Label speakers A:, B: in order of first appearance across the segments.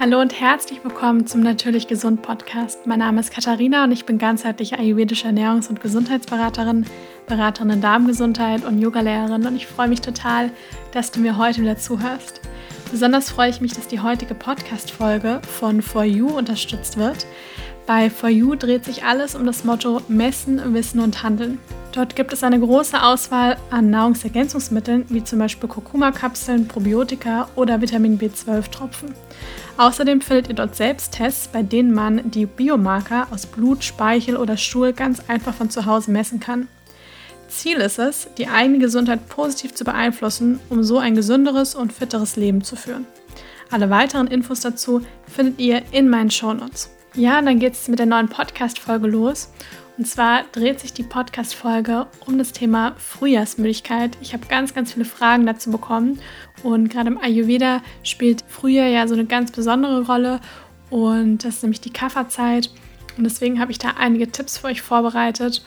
A: Hallo und herzlich willkommen zum Natürlich Gesund Podcast. Mein Name ist Katharina und ich bin ganzheitliche ayurvedische Ernährungs- und Gesundheitsberaterin, Beraterin in Darmgesundheit und Yogalehrerin und ich freue mich total, dass du mir heute wieder zuhörst. Besonders freue ich mich, dass die heutige Podcast-Folge von For You unterstützt wird. Bei For You dreht sich alles um das Motto Messen, Wissen und Handeln. Dort gibt es eine große Auswahl an Nahrungsergänzungsmitteln, wie zum Beispiel Kurkuma-Kapseln, Probiotika oder Vitamin B12-Tropfen. Außerdem findet ihr dort Selbsttests, bei denen man die Biomarker aus Blut, Speichel oder Stuhl ganz einfach von zu Hause messen kann. Ziel ist es, die eigene Gesundheit positiv zu beeinflussen, um so ein gesünderes und fitteres Leben zu führen. Alle weiteren Infos dazu findet ihr in meinen Shownotes. Ja, dann geht es mit der neuen Podcast-Folge los. Und zwar dreht sich die Podcast-Folge um das Thema Frühjahrsmüdigkeit. Ich habe ganz, ganz viele Fragen dazu bekommen. Und gerade im Ayurveda spielt Frühjahr ja so eine ganz besondere Rolle. Und das ist nämlich die Kafferzeit. Und deswegen habe ich da einige Tipps für euch vorbereitet.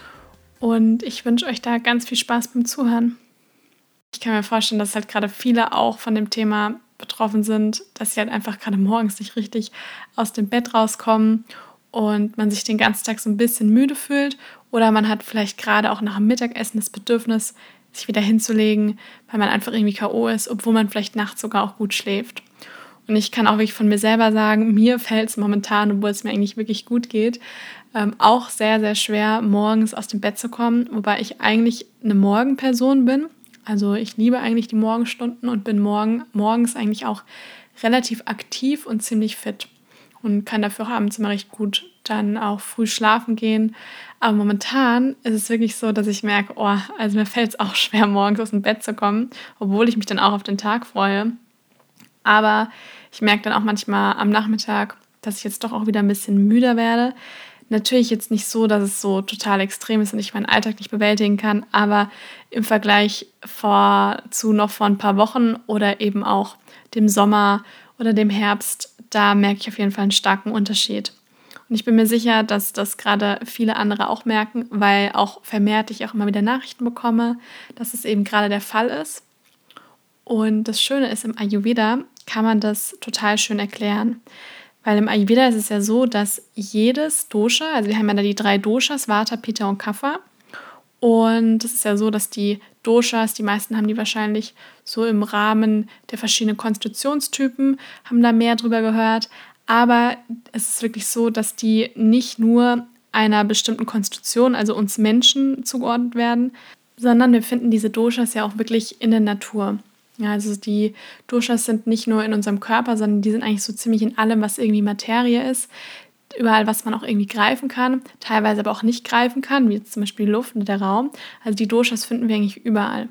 A: Und ich wünsche euch da ganz viel Spaß beim Zuhören. Ich kann mir vorstellen, dass halt gerade viele auch von dem Thema betroffen sind, dass sie halt einfach gerade morgens nicht richtig aus dem Bett rauskommen und man sich den ganzen Tag so ein bisschen müde fühlt oder man hat vielleicht gerade auch nach dem Mittagessen das Bedürfnis, sich wieder hinzulegen, weil man einfach irgendwie K.O. ist, obwohl man vielleicht nachts sogar auch gut schläft. Und ich kann auch wirklich von mir selber sagen, mir fällt es momentan, obwohl es mir eigentlich wirklich gut geht, ähm, auch sehr, sehr schwer, morgens aus dem Bett zu kommen, wobei ich eigentlich eine Morgenperson bin. Also ich liebe eigentlich die Morgenstunden und bin morgen, morgens eigentlich auch relativ aktiv und ziemlich fit und kann dafür auch abends immer recht gut dann auch früh schlafen gehen. Aber momentan ist es wirklich so, dass ich merke, oh, also mir fällt es auch schwer, morgens aus dem Bett zu kommen, obwohl ich mich dann auch auf den Tag freue. Aber ich merke dann auch manchmal am Nachmittag, dass ich jetzt doch auch wieder ein bisschen müder werde. Natürlich jetzt nicht so, dass es so total extrem ist und ich meinen Alltag nicht bewältigen kann, aber im Vergleich vor, zu noch vor ein paar Wochen oder eben auch dem Sommer oder dem Herbst, da merke ich auf jeden Fall einen starken Unterschied. Und ich bin mir sicher, dass das gerade viele andere auch merken, weil auch vermehrt ich auch immer wieder Nachrichten bekomme, dass es eben gerade der Fall ist. Und das Schöne ist, im Ayurveda kann man das total schön erklären. Weil im Ayurveda ist es ja so, dass jedes Dosha, also wir haben ja da die drei Doshas, Vata, Pitta und Kapha. Und es ist ja so, dass die Doshas, die meisten haben die wahrscheinlich so im Rahmen der verschiedenen Konstitutionstypen, haben da mehr drüber gehört. Aber es ist wirklich so, dass die nicht nur einer bestimmten Konstitution, also uns Menschen, zugeordnet werden, sondern wir finden diese Doshas ja auch wirklich in der Natur. Ja, also die Doshas sind nicht nur in unserem Körper, sondern die sind eigentlich so ziemlich in allem, was irgendwie Materie ist. Überall, was man auch irgendwie greifen kann, teilweise aber auch nicht greifen kann, wie jetzt zum Beispiel Luft und der Raum. Also die Doshas finden wir eigentlich überall.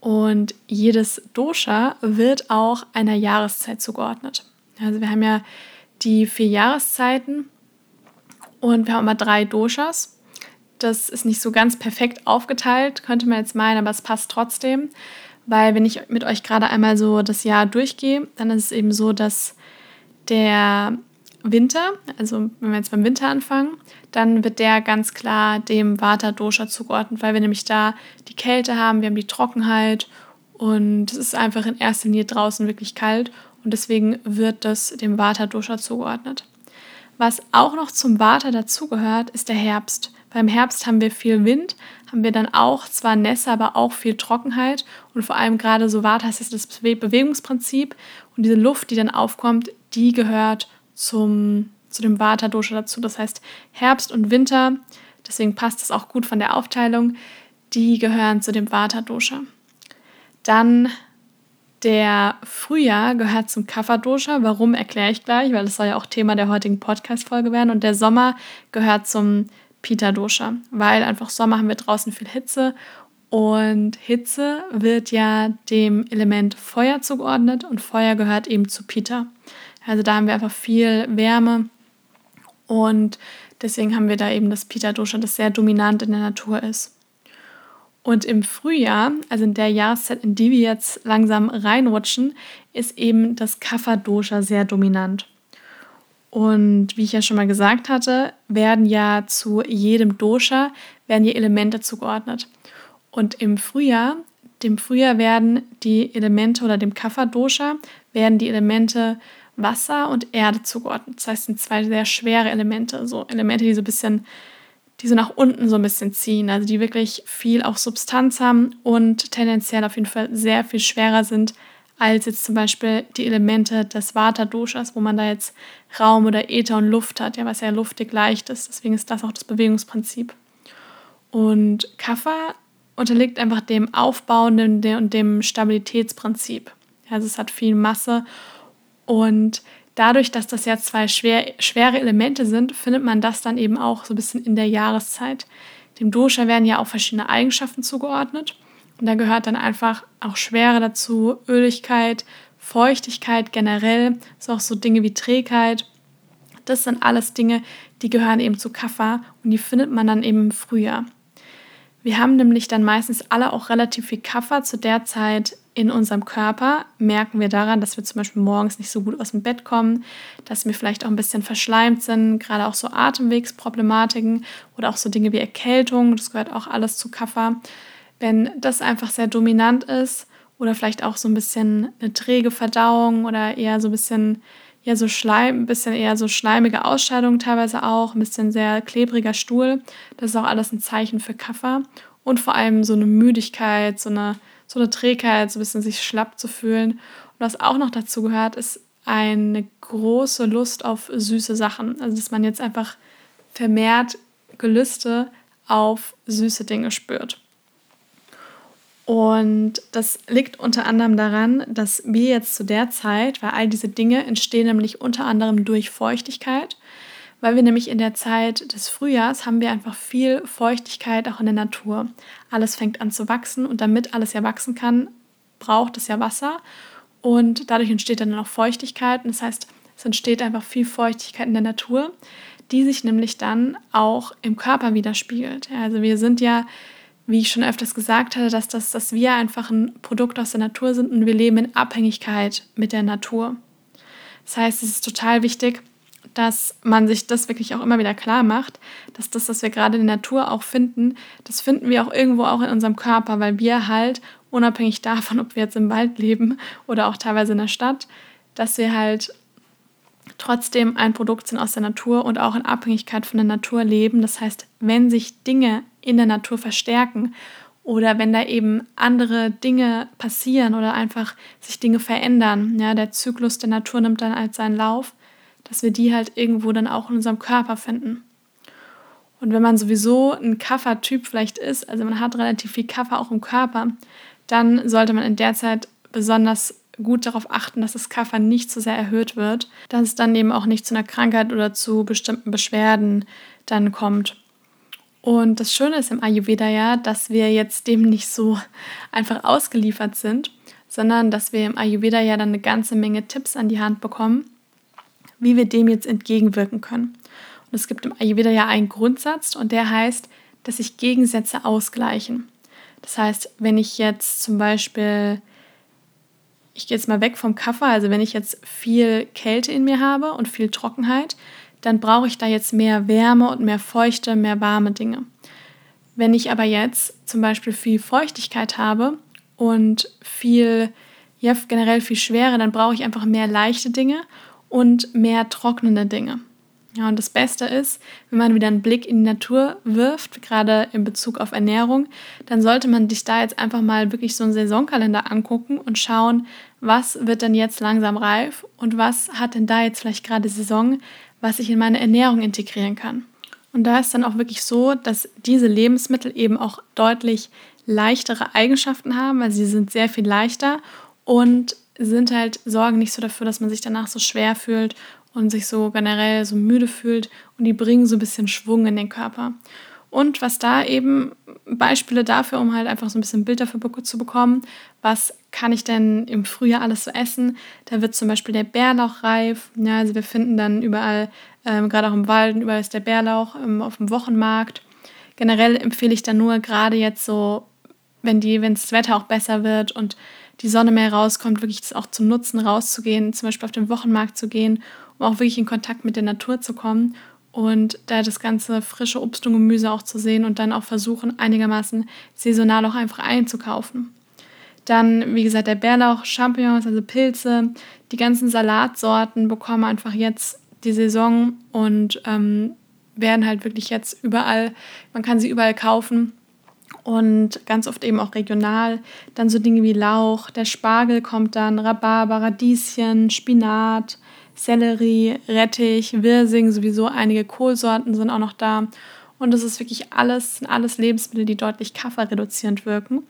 A: Und jedes Dosha wird auch einer Jahreszeit zugeordnet. Also wir haben ja die vier Jahreszeiten und wir haben immer drei Doshas. Das ist nicht so ganz perfekt aufgeteilt, könnte man jetzt meinen, aber es passt trotzdem. Weil wenn ich mit euch gerade einmal so das Jahr durchgehe, dann ist es eben so, dass der Winter, also wenn wir jetzt beim Winter anfangen, dann wird der ganz klar dem Vata-Dosha zugeordnet, weil wir nämlich da die Kälte haben, wir haben die Trockenheit und es ist einfach in erster Linie draußen wirklich kalt und deswegen wird das dem Vata-Dosha zugeordnet. Was auch noch zum Vata dazugehört, ist der Herbst. Beim Herbst haben wir viel Wind, haben wir dann auch zwar Nässe, aber auch viel Trockenheit und vor allem gerade so Vata ist das Bewegungsprinzip und diese Luft, die dann aufkommt, die gehört zum, zu dem Vata-Dosha dazu. Das heißt Herbst und Winter, deswegen passt das auch gut von der Aufteilung, die gehören zu dem Vata-Dosha. Dann der Frühjahr gehört zum Kapha-Dosha. Warum erkläre ich gleich, weil das soll ja auch Thema der heutigen Podcast-Folge werden. Und der Sommer gehört zum Pita Dosha, weil einfach Sommer haben wir draußen viel Hitze und Hitze wird ja dem Element Feuer zugeordnet und Feuer gehört eben zu Pita. Also da haben wir einfach viel Wärme und deswegen haben wir da eben das Pita Dosha, das sehr dominant in der Natur ist. Und im Frühjahr, also in der Jahreszeit, in die wir jetzt langsam reinrutschen, ist eben das Kapha Dosha sehr dominant. Und wie ich ja schon mal gesagt hatte, werden ja zu jedem Dosha werden die Elemente zugeordnet. Und im Frühjahr, dem Frühjahr werden die Elemente oder dem Kapha Dosha werden die Elemente Wasser und Erde zugeordnet. Das heißt, sind zwei sehr schwere Elemente, so Elemente, die so ein bisschen, die so nach unten so ein bisschen ziehen, also die wirklich viel auch Substanz haben und tendenziell auf jeden Fall sehr viel schwerer sind als jetzt zum Beispiel die Elemente des Vata-Doshas, wo man da jetzt Raum oder Äther und Luft hat, ja, was ja luftig leicht ist. Deswegen ist das auch das Bewegungsprinzip. Und Kapha unterliegt einfach dem Aufbauenden und dem Stabilitätsprinzip. Also es hat viel Masse und dadurch, dass das ja zwei schwer, schwere Elemente sind, findet man das dann eben auch so ein bisschen in der Jahreszeit. Dem Dosha werden ja auch verschiedene Eigenschaften zugeordnet. Und da gehört dann einfach auch Schwere dazu, Öligkeit, Feuchtigkeit generell, so auch so Dinge wie Trägheit. Das sind alles Dinge, die gehören eben zu Kapha und die findet man dann eben im Frühjahr. Wir haben nämlich dann meistens alle auch relativ viel Kapha zu der Zeit in unserem Körper. Merken wir daran, dass wir zum Beispiel morgens nicht so gut aus dem Bett kommen, dass wir vielleicht auch ein bisschen verschleimt sind, gerade auch so Atemwegsproblematiken oder auch so Dinge wie Erkältung. Das gehört auch alles zu Kapha. Wenn das einfach sehr dominant ist oder vielleicht auch so ein bisschen eine träge Verdauung oder eher so ein bisschen ja so Schleim, ein bisschen eher so schleimige Ausscheidungen teilweise auch, ein bisschen sehr klebriger Stuhl. Das ist auch alles ein Zeichen für Kaffer. Und vor allem so eine Müdigkeit, so eine, so eine Trägheit, so ein bisschen sich schlapp zu fühlen. Und was auch noch dazu gehört, ist eine große Lust auf süße Sachen. Also dass man jetzt einfach vermehrt Gelüste auf süße Dinge spürt. Und das liegt unter anderem daran, dass wir jetzt zu der Zeit, weil all diese Dinge entstehen nämlich unter anderem durch Feuchtigkeit, weil wir nämlich in der Zeit des Frühjahrs haben wir einfach viel Feuchtigkeit auch in der Natur. Alles fängt an zu wachsen und damit alles ja wachsen kann, braucht es ja Wasser und dadurch entsteht dann auch Feuchtigkeit und das heißt, es entsteht einfach viel Feuchtigkeit in der Natur, die sich nämlich dann auch im Körper widerspiegelt. Also wir sind ja wie ich schon öfters gesagt hatte, dass, das, dass wir einfach ein Produkt aus der Natur sind und wir leben in Abhängigkeit mit der Natur. Das heißt, es ist total wichtig, dass man sich das wirklich auch immer wieder klar macht, dass das, was wir gerade in der Natur auch finden, das finden wir auch irgendwo auch in unserem Körper, weil wir halt unabhängig davon, ob wir jetzt im Wald leben oder auch teilweise in der Stadt, dass wir halt trotzdem ein Produkt sind aus der Natur und auch in Abhängigkeit von der Natur leben. Das heißt, wenn sich Dinge in der Natur verstärken oder wenn da eben andere Dinge passieren oder einfach sich Dinge verändern, ja, der Zyklus der Natur nimmt dann als seinen Lauf, dass wir die halt irgendwo dann auch in unserem Körper finden. Und wenn man sowieso ein Kaffertyp vielleicht ist, also man hat relativ viel Kaffer auch im Körper, dann sollte man in der Zeit besonders gut darauf achten, dass das Kaffer nicht zu so sehr erhöht wird, dass es dann eben auch nicht zu einer Krankheit oder zu bestimmten Beschwerden dann kommt. Und das Schöne ist im Ayurveda ja, dass wir jetzt dem nicht so einfach ausgeliefert sind, sondern dass wir im Ayurveda ja dann eine ganze Menge Tipps an die Hand bekommen, wie wir dem jetzt entgegenwirken können. Und es gibt im Ayurveda ja einen Grundsatz und der heißt, dass sich Gegensätze ausgleichen. Das heißt, wenn ich jetzt zum Beispiel ich gehe jetzt mal weg vom Kaffee, also wenn ich jetzt viel Kälte in mir habe und viel Trockenheit, dann brauche ich da jetzt mehr Wärme und mehr feuchte, mehr warme Dinge. Wenn ich aber jetzt zum Beispiel viel Feuchtigkeit habe und viel, ja, generell viel Schwere, dann brauche ich einfach mehr leichte Dinge und mehr trocknende Dinge. Ja, und das Beste ist, wenn man wieder einen Blick in die Natur wirft, gerade in Bezug auf Ernährung, dann sollte man sich da jetzt einfach mal wirklich so einen Saisonkalender angucken und schauen, was wird denn jetzt langsam reif und was hat denn da jetzt vielleicht gerade Saison, was ich in meine Ernährung integrieren kann. Und da ist dann auch wirklich so, dass diese Lebensmittel eben auch deutlich leichtere Eigenschaften haben, weil sie sind sehr viel leichter und sind halt, sorgen nicht so dafür, dass man sich danach so schwer fühlt und sich so generell so müde fühlt und die bringen so ein bisschen Schwung in den Körper. Und was da eben Beispiele dafür, um halt einfach so ein bisschen Bild dafür zu bekommen, was kann ich denn im Frühjahr alles so essen? Da wird zum Beispiel der Bärlauch reif. Ja, also wir finden dann überall, ähm, gerade auch im Wald, überall ist der Bärlauch ähm, auf dem Wochenmarkt. Generell empfehle ich dann nur gerade jetzt so, wenn die, wenn das Wetter auch besser wird und die Sonne mehr rauskommt, wirklich das auch zu nutzen, rauszugehen, zum Beispiel auf den Wochenmarkt zu gehen um auch wirklich in Kontakt mit der Natur zu kommen und da das ganze frische Obst und Gemüse auch zu sehen und dann auch versuchen, einigermaßen saisonal auch einfach einzukaufen. Dann, wie gesagt, der Bärlauch, Champignons, also Pilze, die ganzen Salatsorten bekommen einfach jetzt die Saison und ähm, werden halt wirklich jetzt überall, man kann sie überall kaufen und ganz oft eben auch regional. Dann so Dinge wie Lauch, der Spargel kommt dann, Rhabarber, Radieschen, Spinat, Sellerie, Rettich, Wirsing, sowieso einige Kohlsorten sind auch noch da. Und das ist wirklich alles, sind alles Lebensmittel, die deutlich kafferreduzierend wirken.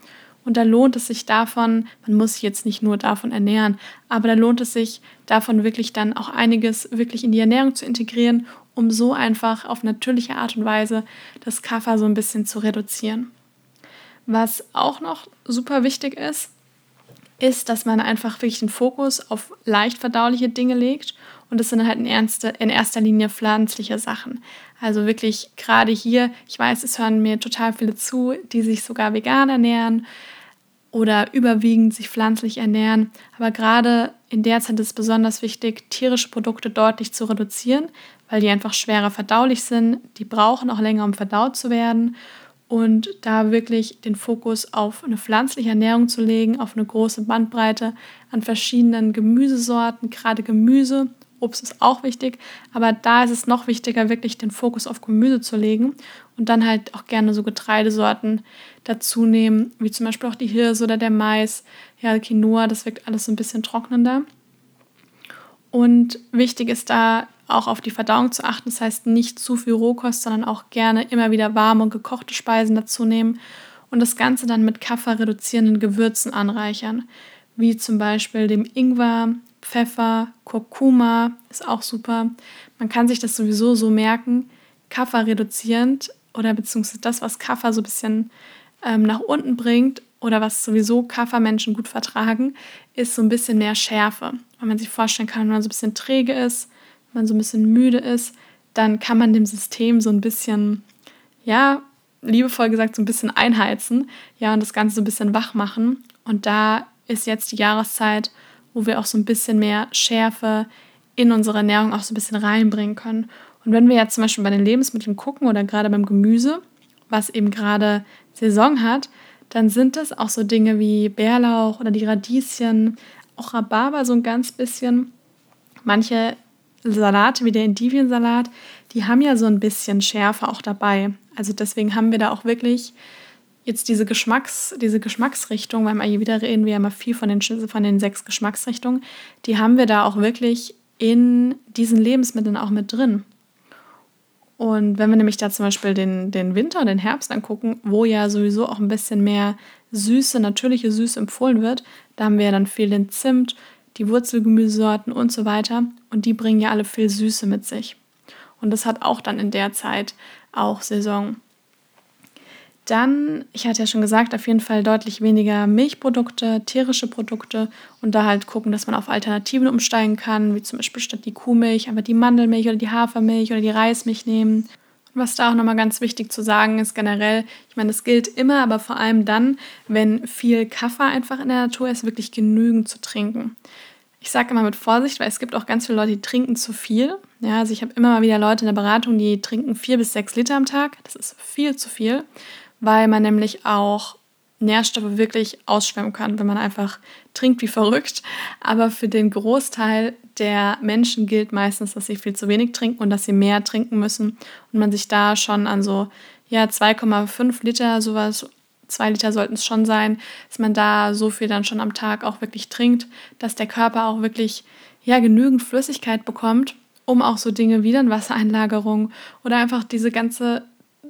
A: Und da lohnt es sich davon, man muss sich jetzt nicht nur davon ernähren, aber da lohnt es sich davon wirklich dann auch einiges wirklich in die Ernährung zu integrieren, um so einfach auf natürliche Art und Weise das Kaffer so ein bisschen zu reduzieren. Was auch noch super wichtig ist, ist, dass man einfach wirklich den Fokus auf leicht verdauliche Dinge legt. Und das sind halt in, ernste, in erster Linie pflanzliche Sachen. Also wirklich gerade hier, ich weiß, es hören mir total viele zu, die sich sogar vegan ernähren oder überwiegend sich pflanzlich ernähren. Aber gerade in der Zeit ist es besonders wichtig, tierische Produkte deutlich zu reduzieren, weil die einfach schwerer verdaulich sind. Die brauchen auch länger, um verdaut zu werden und da wirklich den Fokus auf eine pflanzliche Ernährung zu legen, auf eine große Bandbreite an verschiedenen Gemüsesorten, gerade Gemüse. Obst ist auch wichtig, aber da ist es noch wichtiger, wirklich den Fokus auf Gemüse zu legen und dann halt auch gerne so Getreidesorten dazu nehmen, wie zum Beispiel auch die Hirse oder der Mais, ja, Quinoa, das wirkt alles so ein bisschen trocknender. Und wichtig ist da auch auf die Verdauung zu achten. Das heißt, nicht zu viel Rohkost, sondern auch gerne immer wieder warme und gekochte Speisen dazu nehmen und das Ganze dann mit Kaffer reduzierenden Gewürzen anreichern, wie zum Beispiel dem Ingwer, Pfeffer, Kurkuma ist auch super. Man kann sich das sowieso so merken, Kaffer reduzierend oder beziehungsweise das, was Kaffer so ein bisschen ähm, nach unten bringt oder was sowieso Kaffermenschen gut vertragen, ist so ein bisschen mehr Schärfe. Wenn man sich vorstellen kann, wenn man so ein bisschen träge ist, man so ein bisschen müde ist, dann kann man dem System so ein bisschen, ja, liebevoll gesagt, so ein bisschen einheizen, ja, und das Ganze so ein bisschen wach machen. Und da ist jetzt die Jahreszeit, wo wir auch so ein bisschen mehr Schärfe in unsere Ernährung auch so ein bisschen reinbringen können. Und wenn wir jetzt zum Beispiel bei den Lebensmitteln gucken oder gerade beim Gemüse, was eben gerade Saison hat, dann sind das auch so Dinge wie Bärlauch oder die Radieschen, auch Rhabarber so ein ganz bisschen. Manche Salate wie der Endiviensalat, die haben ja so ein bisschen Schärfe auch dabei. Also deswegen haben wir da auch wirklich jetzt diese, Geschmacks, diese Geschmacksrichtung, beim Ayurveda reden wir ja immer viel von den, von den sechs Geschmacksrichtungen, die haben wir da auch wirklich in diesen Lebensmitteln auch mit drin. Und wenn wir nämlich da zum Beispiel den, den Winter und den Herbst angucken, wo ja sowieso auch ein bisschen mehr Süße, natürliche Süße empfohlen wird, da haben wir ja dann viel den Zimt, die Wurzelgemüsesorten und so weiter. Und die bringen ja alle viel Süße mit sich. Und das hat auch dann in der Zeit auch Saison. Dann, ich hatte ja schon gesagt, auf jeden Fall deutlich weniger Milchprodukte, tierische Produkte und da halt gucken, dass man auf Alternativen umsteigen kann, wie zum Beispiel statt die Kuhmilch einfach die Mandelmilch oder die Hafermilch oder die Reismilch nehmen. Was da auch nochmal ganz wichtig zu sagen ist, generell, ich meine, das gilt immer, aber vor allem dann, wenn viel Kaffee einfach in der Natur ist, wirklich genügend zu trinken. Ich sage immer mit Vorsicht, weil es gibt auch ganz viele Leute, die trinken zu viel. Ja, also ich habe immer mal wieder Leute in der Beratung, die trinken vier bis sechs Liter am Tag. Das ist viel zu viel weil man nämlich auch Nährstoffe wirklich ausschwemmen kann, wenn man einfach trinkt wie verrückt. Aber für den Großteil der Menschen gilt meistens, dass sie viel zu wenig trinken und dass sie mehr trinken müssen und man sich da schon an so ja 2,5 Liter sowas zwei Liter sollten es schon sein, dass man da so viel dann schon am Tag auch wirklich trinkt, dass der Körper auch wirklich ja genügend Flüssigkeit bekommt, um auch so Dinge wie dann Wassereinlagerung oder einfach diese ganze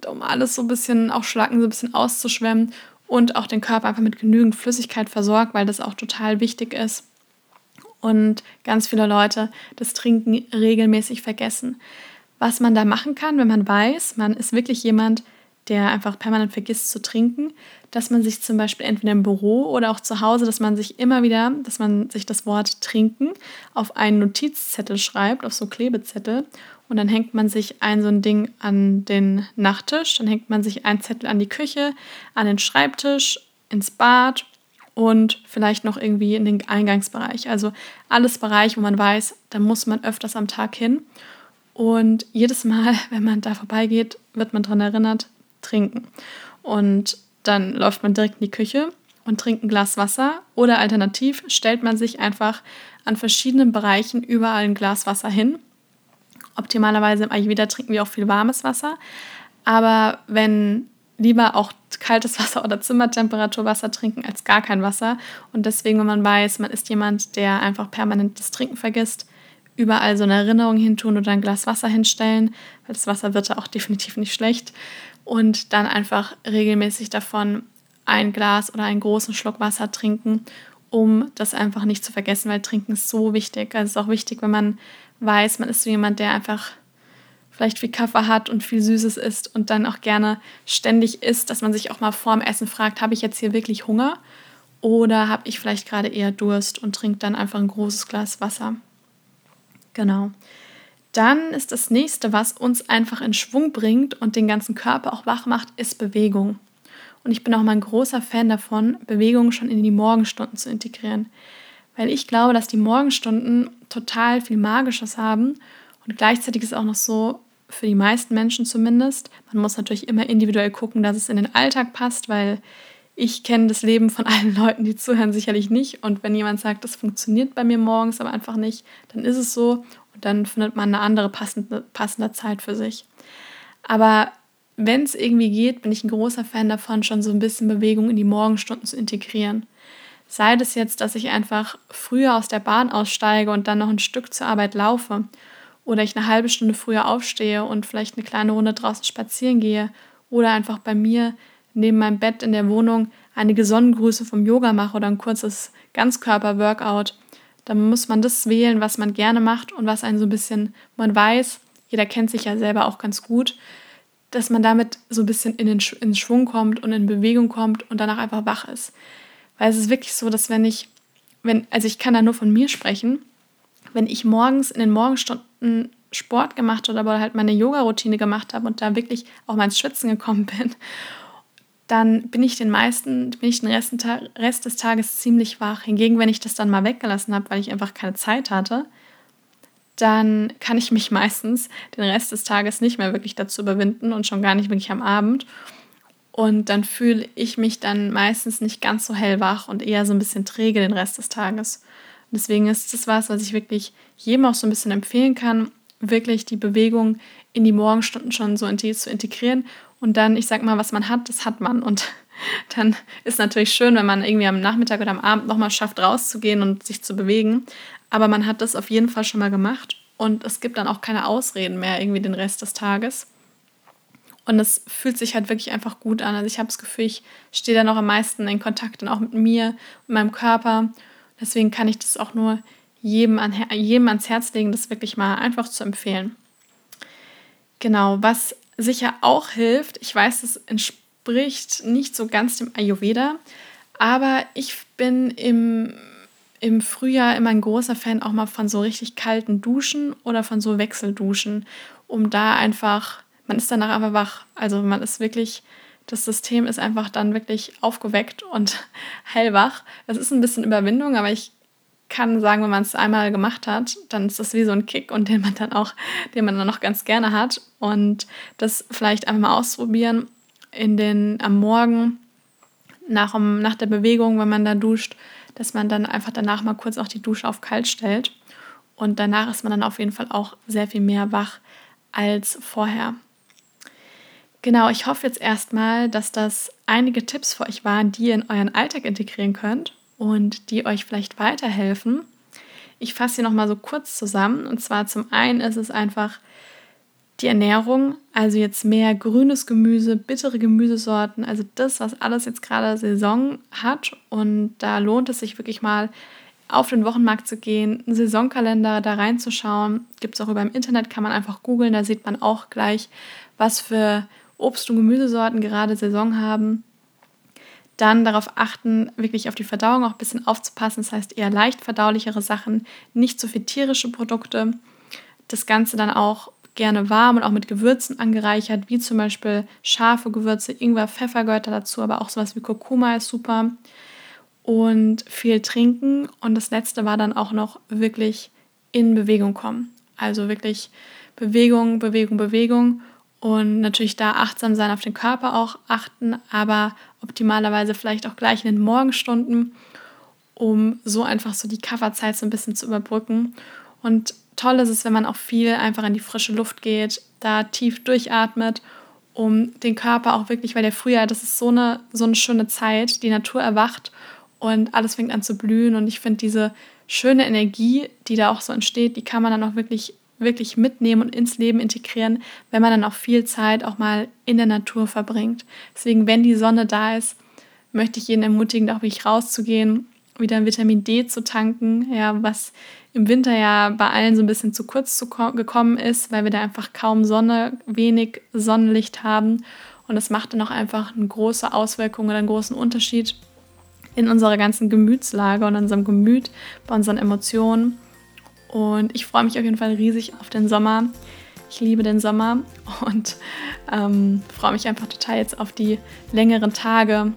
A: um alles so ein bisschen, auch Schlacken so ein bisschen auszuschwemmen und auch den Körper einfach mit genügend Flüssigkeit versorgt, weil das auch total wichtig ist. Und ganz viele Leute das Trinken regelmäßig vergessen. Was man da machen kann, wenn man weiß, man ist wirklich jemand, der einfach permanent vergisst zu trinken, dass man sich zum Beispiel entweder im Büro oder auch zu Hause, dass man sich immer wieder, dass man sich das Wort trinken auf einen Notizzettel schreibt, auf so Klebezettel und dann hängt man sich ein so ein Ding an den Nachttisch, dann hängt man sich ein Zettel an die Küche, an den Schreibtisch, ins Bad und vielleicht noch irgendwie in den Eingangsbereich. Also alles Bereich, wo man weiß, da muss man öfters am Tag hin. Und jedes Mal, wenn man da vorbeigeht, wird man daran erinnert, trinken. Und dann läuft man direkt in die Küche und trinkt ein Glas Wasser oder alternativ stellt man sich einfach an verschiedenen Bereichen überall ein Glas Wasser hin. Optimalerweise im Ayurveda trinken wir auch viel warmes Wasser, aber wenn lieber auch kaltes Wasser oder Zimmertemperaturwasser trinken als gar kein Wasser. Und deswegen, wenn man weiß, man ist jemand, der einfach permanent das Trinken vergisst, überall so eine Erinnerung hintun oder ein Glas Wasser hinstellen, weil das Wasser wird da auch definitiv nicht schlecht. Und dann einfach regelmäßig davon ein Glas oder einen großen Schluck Wasser trinken, um das einfach nicht zu vergessen, weil Trinken ist so wichtig. Also es ist auch wichtig, wenn man weiß, man ist so jemand, der einfach vielleicht viel Kaffee hat und viel Süßes isst und dann auch gerne ständig isst, dass man sich auch mal vorm Essen fragt, habe ich jetzt hier wirklich Hunger oder habe ich vielleicht gerade eher Durst und trinkt dann einfach ein großes Glas Wasser. Genau. Dann ist das nächste, was uns einfach in Schwung bringt und den ganzen Körper auch wach macht, ist Bewegung. Und ich bin auch mal ein großer Fan davon, Bewegung schon in die Morgenstunden zu integrieren. Weil ich glaube, dass die Morgenstunden total viel Magisches haben. Und gleichzeitig ist es auch noch so, für die meisten Menschen zumindest, man muss natürlich immer individuell gucken, dass es in den Alltag passt, weil ich kenne das Leben von allen Leuten, die zuhören, sicherlich nicht. Und wenn jemand sagt, das funktioniert bei mir morgens aber einfach nicht, dann ist es so. Und dann findet man eine andere passende, passende Zeit für sich. Aber wenn es irgendwie geht, bin ich ein großer Fan davon, schon so ein bisschen Bewegung in die Morgenstunden zu integrieren. Sei das jetzt, dass ich einfach früher aus der Bahn aussteige und dann noch ein Stück zur Arbeit laufe. Oder ich eine halbe Stunde früher aufstehe und vielleicht eine kleine Runde draußen spazieren gehe. Oder einfach bei mir neben meinem Bett in der Wohnung einige Sonnengrüße vom Yoga mache oder ein kurzes Ganzkörper-Workout, dann muss man das wählen, was man gerne macht und was einen so ein bisschen, man weiß, jeder kennt sich ja selber auch ganz gut, dass man damit so ein bisschen in den, in den Schwung kommt und in Bewegung kommt und danach einfach wach ist. Weil es ist wirklich so, dass wenn ich, wenn, also ich kann da nur von mir sprechen, wenn ich morgens in den Morgenstunden Sport gemacht habe oder halt meine Yoga-Routine gemacht habe und da wirklich auch mal ins Schwitzen gekommen bin dann bin ich den meisten, bin ich den Rest, des Tages ziemlich wach. Hingegen, wenn ich das dann mal weggelassen habe, weil ich einfach keine Zeit hatte, dann kann ich mich meistens den Rest des Tages nicht mehr wirklich dazu überwinden und schon gar nicht wirklich am Abend. Und dann fühle ich mich dann meistens nicht ganz so hellwach und eher so ein bisschen träge den Rest des Tages. Und deswegen ist das was, was ich wirklich jedem auch so ein bisschen empfehlen kann, wirklich die Bewegung in die Morgenstunden schon so zu integrieren und dann, ich sag mal, was man hat, das hat man. Und dann ist natürlich schön, wenn man irgendwie am Nachmittag oder am Abend nochmal schafft, rauszugehen und sich zu bewegen. Aber man hat das auf jeden Fall schon mal gemacht. Und es gibt dann auch keine Ausreden mehr irgendwie den Rest des Tages. Und es fühlt sich halt wirklich einfach gut an. Also ich habe das Gefühl, ich stehe da noch am meisten in Kontakt dann auch mit mir und meinem Körper. Deswegen kann ich das auch nur jedem, an, jedem ans Herz legen, das wirklich mal einfach zu empfehlen. Genau, was sicher auch hilft. Ich weiß, es entspricht nicht so ganz dem Ayurveda, aber ich bin im, im Frühjahr immer ein großer Fan auch mal von so richtig kalten Duschen oder von so Wechselduschen, um da einfach, man ist danach aber wach. Also man ist wirklich, das System ist einfach dann wirklich aufgeweckt und hellwach. Das ist ein bisschen Überwindung, aber ich kann sagen, wenn man es einmal gemacht hat, dann ist das wie so ein Kick und den man dann auch, den man dann noch ganz gerne hat. Und das vielleicht einfach mal ausprobieren in den am Morgen nach, nach der Bewegung, wenn man da duscht, dass man dann einfach danach mal kurz auch die Dusche auf kalt stellt. Und danach ist man dann auf jeden Fall auch sehr viel mehr wach als vorher. Genau, ich hoffe jetzt erstmal, dass das einige Tipps für euch waren, die ihr in euren Alltag integrieren könnt und die euch vielleicht weiterhelfen. Ich fasse sie nochmal so kurz zusammen. Und zwar zum einen ist es einfach die Ernährung, also jetzt mehr grünes Gemüse, bittere Gemüsesorten, also das, was alles jetzt gerade Saison hat. Und da lohnt es sich wirklich mal auf den Wochenmarkt zu gehen, einen Saisonkalender da reinzuschauen. Gibt es auch über im Internet, kann man einfach googeln, da sieht man auch gleich, was für Obst- und Gemüsesorten gerade Saison haben dann darauf achten, wirklich auf die Verdauung auch ein bisschen aufzupassen. Das heißt eher leicht verdaulichere Sachen, nicht so viel tierische Produkte. Das Ganze dann auch gerne warm und auch mit Gewürzen angereichert, wie zum Beispiel scharfe Gewürze, Ingwer, Pfeffer gehört da dazu, aber auch sowas wie Kurkuma ist super. Und viel trinken. Und das letzte war dann auch noch wirklich in Bewegung kommen. Also wirklich Bewegung, Bewegung, Bewegung und natürlich da achtsam sein, auf den Körper auch achten, aber optimalerweise vielleicht auch gleich in den Morgenstunden, um so einfach so die Coverzeit so ein bisschen zu überbrücken. Und toll ist es, wenn man auch viel einfach in die frische Luft geht, da tief durchatmet, um den Körper auch wirklich, weil der Frühjahr, das ist so eine, so eine schöne Zeit, die Natur erwacht und alles fängt an zu blühen. Und ich finde diese schöne Energie, die da auch so entsteht, die kann man dann auch wirklich wirklich mitnehmen und ins Leben integrieren, wenn man dann auch viel Zeit auch mal in der Natur verbringt. Deswegen, wenn die Sonne da ist, möchte ich jeden ermutigen, auch wirklich rauszugehen, wieder Vitamin D zu tanken, ja, was im Winter ja bei allen so ein bisschen zu kurz zu gekommen ist, weil wir da einfach kaum Sonne, wenig Sonnenlicht haben. Und das macht dann auch einfach eine große Auswirkung oder einen großen Unterschied in unserer ganzen Gemütslage und unserem Gemüt, bei unseren Emotionen. Und ich freue mich auf jeden Fall riesig auf den Sommer. Ich liebe den Sommer und ähm, freue mich einfach total jetzt auf die längeren Tage.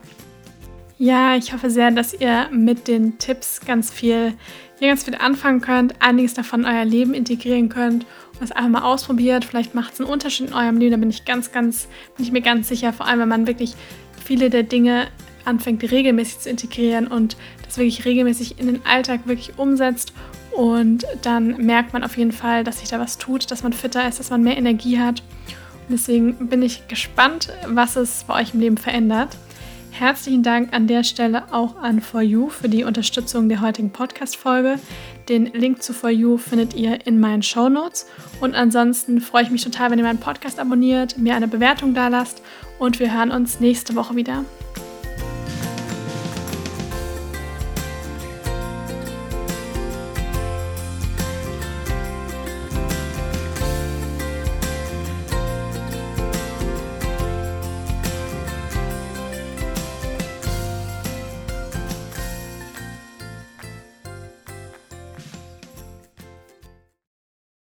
A: Ja, ich hoffe sehr, dass ihr mit den Tipps ganz viel, hier ganz viel anfangen könnt, einiges davon in euer Leben integrieren könnt und es einfach mal ausprobiert. Vielleicht macht es einen Unterschied in eurem Leben, da bin ich ganz, ganz, bin ich mir ganz sicher. Vor allem, wenn man wirklich viele der Dinge anfängt regelmäßig zu integrieren und das wirklich regelmäßig in den Alltag wirklich umsetzt und dann merkt man auf jeden Fall, dass sich da was tut, dass man fitter ist, dass man mehr Energie hat. Und deswegen bin ich gespannt, was es bei euch im Leben verändert. Herzlichen Dank an der Stelle auch an For You für die Unterstützung der heutigen Podcast-Folge. Den Link zu For You findet ihr in meinen Show Notes. Und ansonsten freue ich mich total, wenn ihr meinen Podcast abonniert, mir eine Bewertung da lasst und wir hören uns nächste Woche wieder.